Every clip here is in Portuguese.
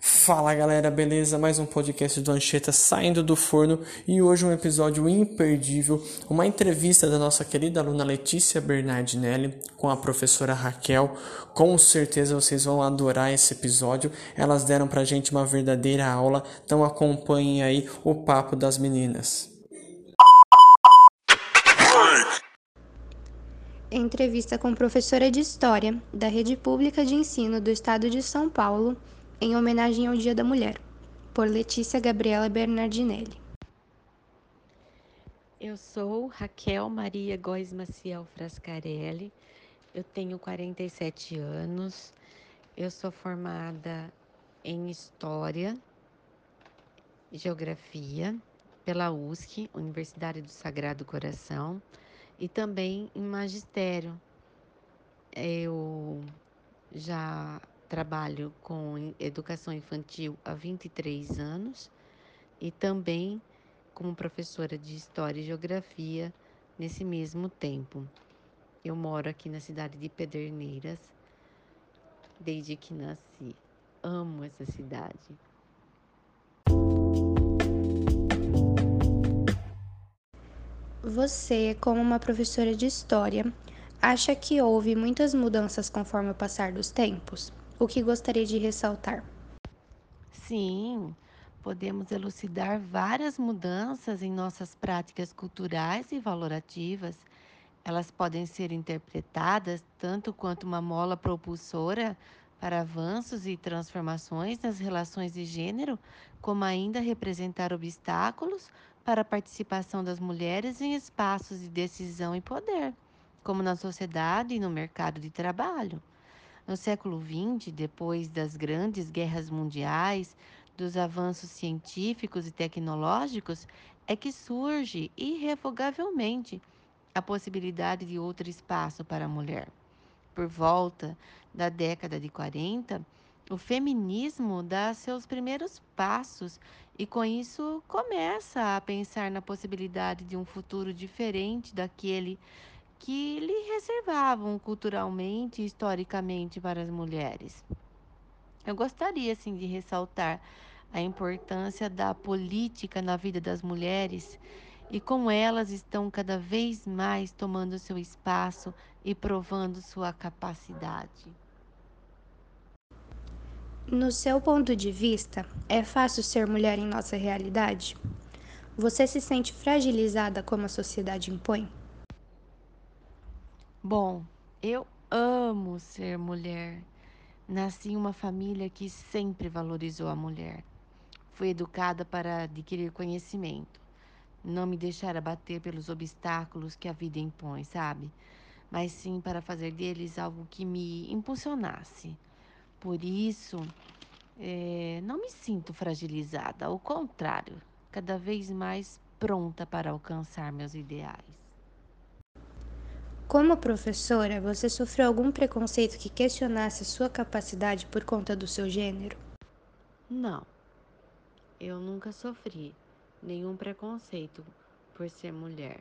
Fala galera, beleza? Mais um podcast do Ancheta saindo do forno e hoje um episódio imperdível, uma entrevista da nossa querida aluna Letícia Bernardinelli com a professora Raquel. Com certeza vocês vão adorar esse episódio. Elas deram pra gente uma verdadeira aula, então acompanhem aí o papo das meninas. Entrevista com professora de História da Rede Pública de Ensino do Estado de São Paulo, em homenagem ao Dia da Mulher, por Letícia Gabriela Bernardinelli. Eu sou Raquel Maria Góes Maciel Frascarelli, eu tenho 47 anos, eu sou formada em História e Geografia pela USC, Universidade do Sagrado Coração, e também em Magistério. Eu já trabalho com educação infantil há 23 anos e também como professora de História e Geografia nesse mesmo tempo. Eu moro aqui na cidade de Pederneiras desde que nasci. Amo essa cidade. Você, como uma professora de história, acha que houve muitas mudanças conforme o passar dos tempos? o que gostaria de ressaltar? Sim, podemos elucidar várias mudanças em nossas práticas culturais e valorativas. Elas podem ser interpretadas tanto quanto uma mola propulsora para avanços e transformações nas relações de gênero, como ainda representar obstáculos para a participação das mulheres em espaços de decisão e poder, como na sociedade e no mercado de trabalho. No século XX, depois das grandes guerras mundiais, dos avanços científicos e tecnológicos, é que surge irrevogavelmente a possibilidade de outro espaço para a mulher. Por volta da década de 40, o feminismo dá seus primeiros passos e, com isso, começa a pensar na possibilidade de um futuro diferente daquele que lhe reservavam culturalmente e historicamente para as mulheres. Eu gostaria assim de ressaltar a importância da política na vida das mulheres e como elas estão cada vez mais tomando seu espaço e provando sua capacidade. No seu ponto de vista, é fácil ser mulher em nossa realidade? Você se sente fragilizada como a sociedade impõe? Bom, eu amo ser mulher. Nasci em uma família que sempre valorizou a mulher. Fui educada para adquirir conhecimento, não me deixar abater pelos obstáculos que a vida impõe, sabe? Mas sim para fazer deles algo que me impulsionasse. Por isso, é, não me sinto fragilizada, ao contrário, cada vez mais pronta para alcançar meus ideais. Como professora, você sofreu algum preconceito que questionasse sua capacidade por conta do seu gênero? Não, eu nunca sofri nenhum preconceito por ser mulher.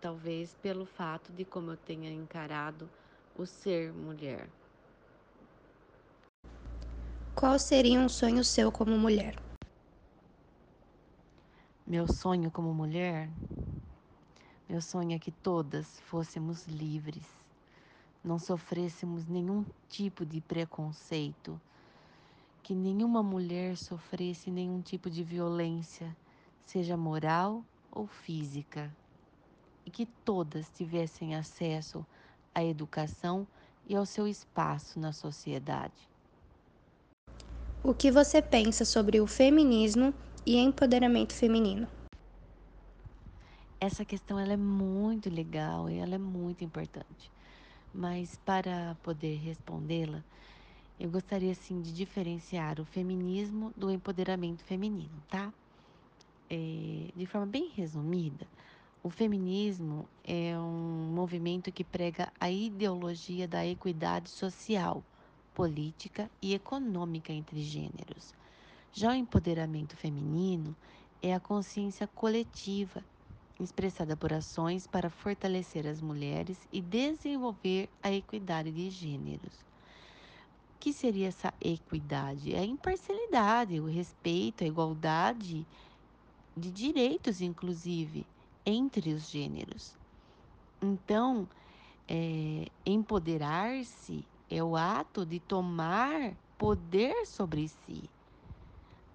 Talvez pelo fato de como eu tenha encarado o ser mulher. Qual seria um sonho seu como mulher? Meu sonho como mulher meu sonho é que todas fôssemos livres, não sofrêssemos nenhum tipo de preconceito, que nenhuma mulher sofresse nenhum tipo de violência, seja moral ou física, e que todas tivessem acesso à educação e ao seu espaço na sociedade. O que você pensa sobre o feminismo e empoderamento feminino? Essa questão ela é muito legal e ela é muito importante. Mas para poder respondê-la, eu gostaria assim de diferenciar o feminismo do empoderamento feminino, tá? É, de forma bem resumida, o feminismo é um movimento que prega a ideologia da equidade social, política e econômica entre gêneros. Já o empoderamento feminino é a consciência coletiva expressada por ações para fortalecer as mulheres e desenvolver a equidade de gêneros. O que seria essa equidade? É a imparcialidade, o respeito, a igualdade de direitos, inclusive, entre os gêneros. Então, é, empoderar-se é o ato de tomar poder sobre si.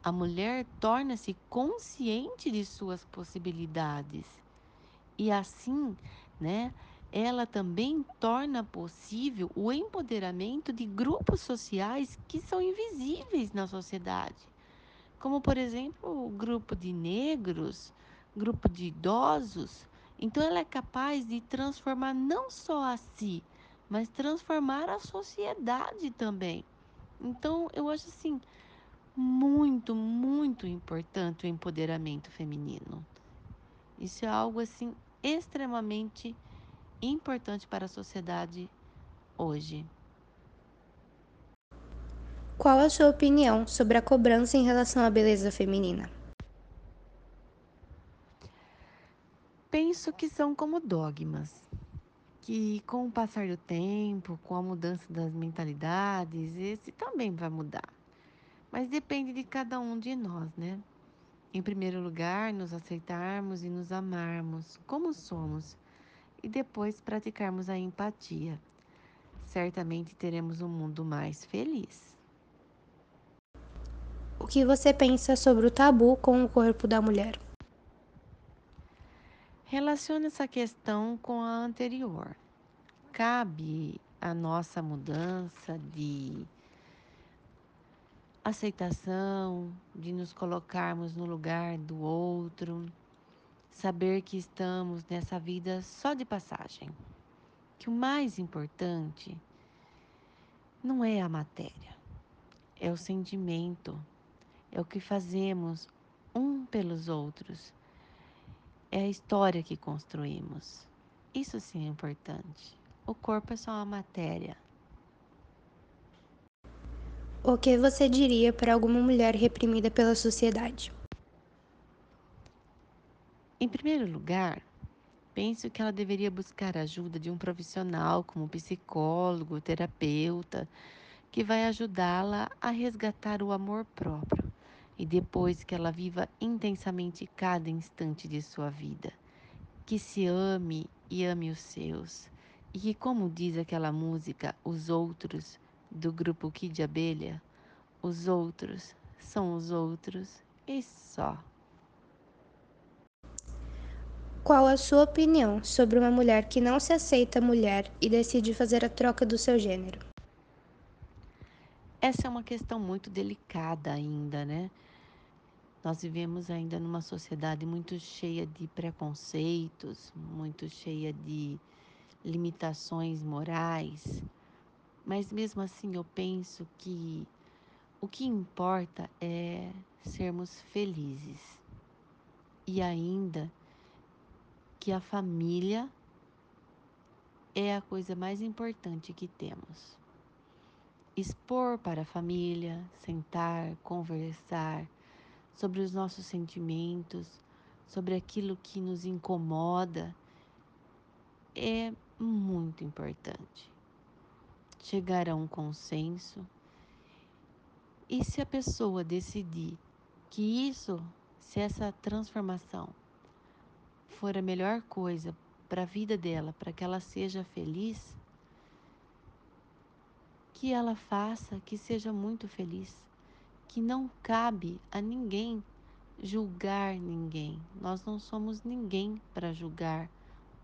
A mulher torna-se consciente de suas possibilidades e assim, né, ela também torna possível o empoderamento de grupos sociais que são invisíveis na sociedade, como por exemplo o grupo de negros, grupo de idosos. Então ela é capaz de transformar não só a si, mas transformar a sociedade também. Então eu acho assim muito, muito importante o empoderamento feminino. Isso é algo assim extremamente importante para a sociedade hoje. Qual a sua opinião sobre a cobrança em relação à beleza feminina? Penso que são como dogmas, que com o passar do tempo, com a mudança das mentalidades, esse também vai mudar. Mas depende de cada um de nós, né? Em primeiro lugar, nos aceitarmos e nos amarmos como somos e depois praticarmos a empatia. Certamente teremos um mundo mais feliz. O que você pensa sobre o tabu com o corpo da mulher? Relaciona essa questão com a anterior. Cabe a nossa mudança de aceitação, de nos colocarmos no lugar do outro, saber que estamos nessa vida só de passagem. Que o mais importante não é a matéria, é o sentimento, é o que fazemos um pelos outros, é a história que construímos. Isso sim é importante. O corpo é só uma matéria. O que você diria para alguma mulher reprimida pela sociedade? Em primeiro lugar, penso que ela deveria buscar a ajuda de um profissional, como psicólogo, terapeuta, que vai ajudá-la a resgatar o amor próprio e depois que ela viva intensamente cada instante de sua vida. Que se ame e ame os seus. E que, como diz aquela música, os outros, do grupo Kid Abelha, os outros são os outros e só. Qual a sua opinião sobre uma mulher que não se aceita mulher e decide fazer a troca do seu gênero? Essa é uma questão muito delicada ainda, né? Nós vivemos ainda numa sociedade muito cheia de preconceitos, muito cheia de limitações morais, mas mesmo assim eu penso que o que importa é sermos felizes. E ainda que a família é a coisa mais importante que temos. Expor para a família, sentar, conversar sobre os nossos sentimentos, sobre aquilo que nos incomoda, é muito importante. Chegar a um consenso. E se a pessoa decidir que isso, se essa transformação for a melhor coisa para a vida dela, para que ela seja feliz, que ela faça, que seja muito feliz, que não cabe a ninguém julgar ninguém. Nós não somos ninguém para julgar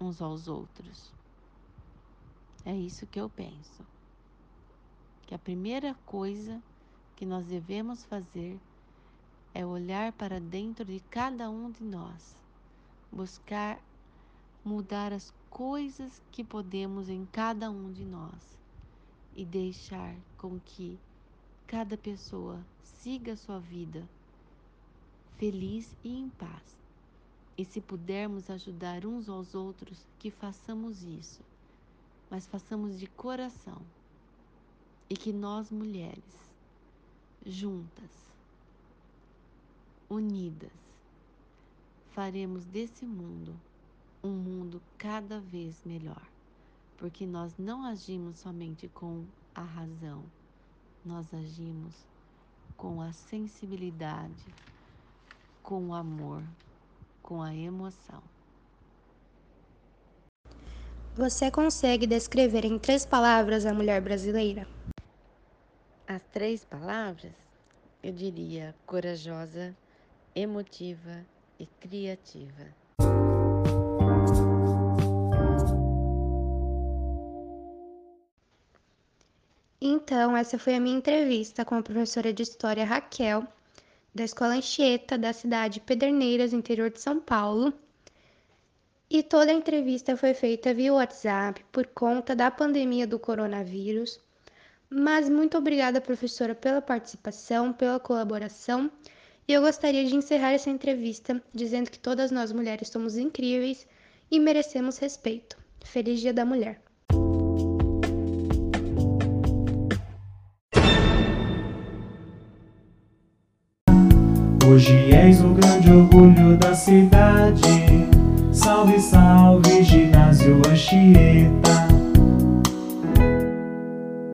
uns aos outros. É isso que eu penso. Que a primeira coisa que nós devemos fazer é olhar para dentro de cada um de nós, buscar mudar as coisas que podemos em cada um de nós e deixar com que cada pessoa siga sua vida feliz e em paz. E se pudermos ajudar uns aos outros, que façamos isso, mas façamos de coração. E que nós mulheres, juntas, unidas, faremos desse mundo um mundo cada vez melhor, porque nós não agimos somente com a razão, nós agimos com a sensibilidade, com o amor, com a emoção. Você consegue descrever em três palavras a mulher brasileira? As três palavras, eu diria corajosa, emotiva e criativa. Então, essa foi a minha entrevista com a professora de História Raquel, da Escola Anchieta, da cidade de Pederneiras, interior de São Paulo. E toda a entrevista foi feita via WhatsApp por conta da pandemia do coronavírus. Mas muito obrigada, professora, pela participação, pela colaboração. E eu gostaria de encerrar essa entrevista dizendo que todas nós mulheres somos incríveis e merecemos respeito. Feliz Dia da Mulher! Hoje és o grande orgulho da cidade. Salve, salve, ginásio Anchieta.